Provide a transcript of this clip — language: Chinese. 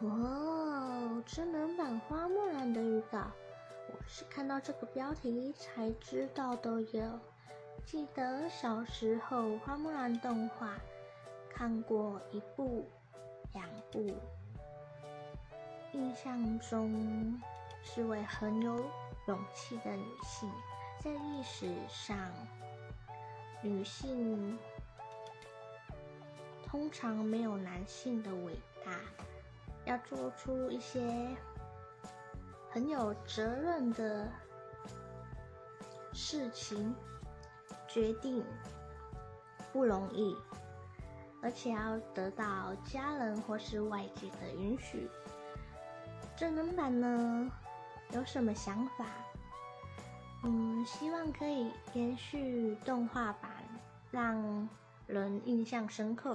哦，真人版花木兰的预告，我是看到这个标题才知道的哟。记得小时候花木兰动画看过一部、两部，印象中是位很有勇气的女性，在历史上，女性通常没有男性的伟大。要做出一些很有责任的事情决定，不容易，而且要得到家人或是外界的允许。真人版呢，有什么想法？嗯，希望可以延续动画版，让人印象深刻。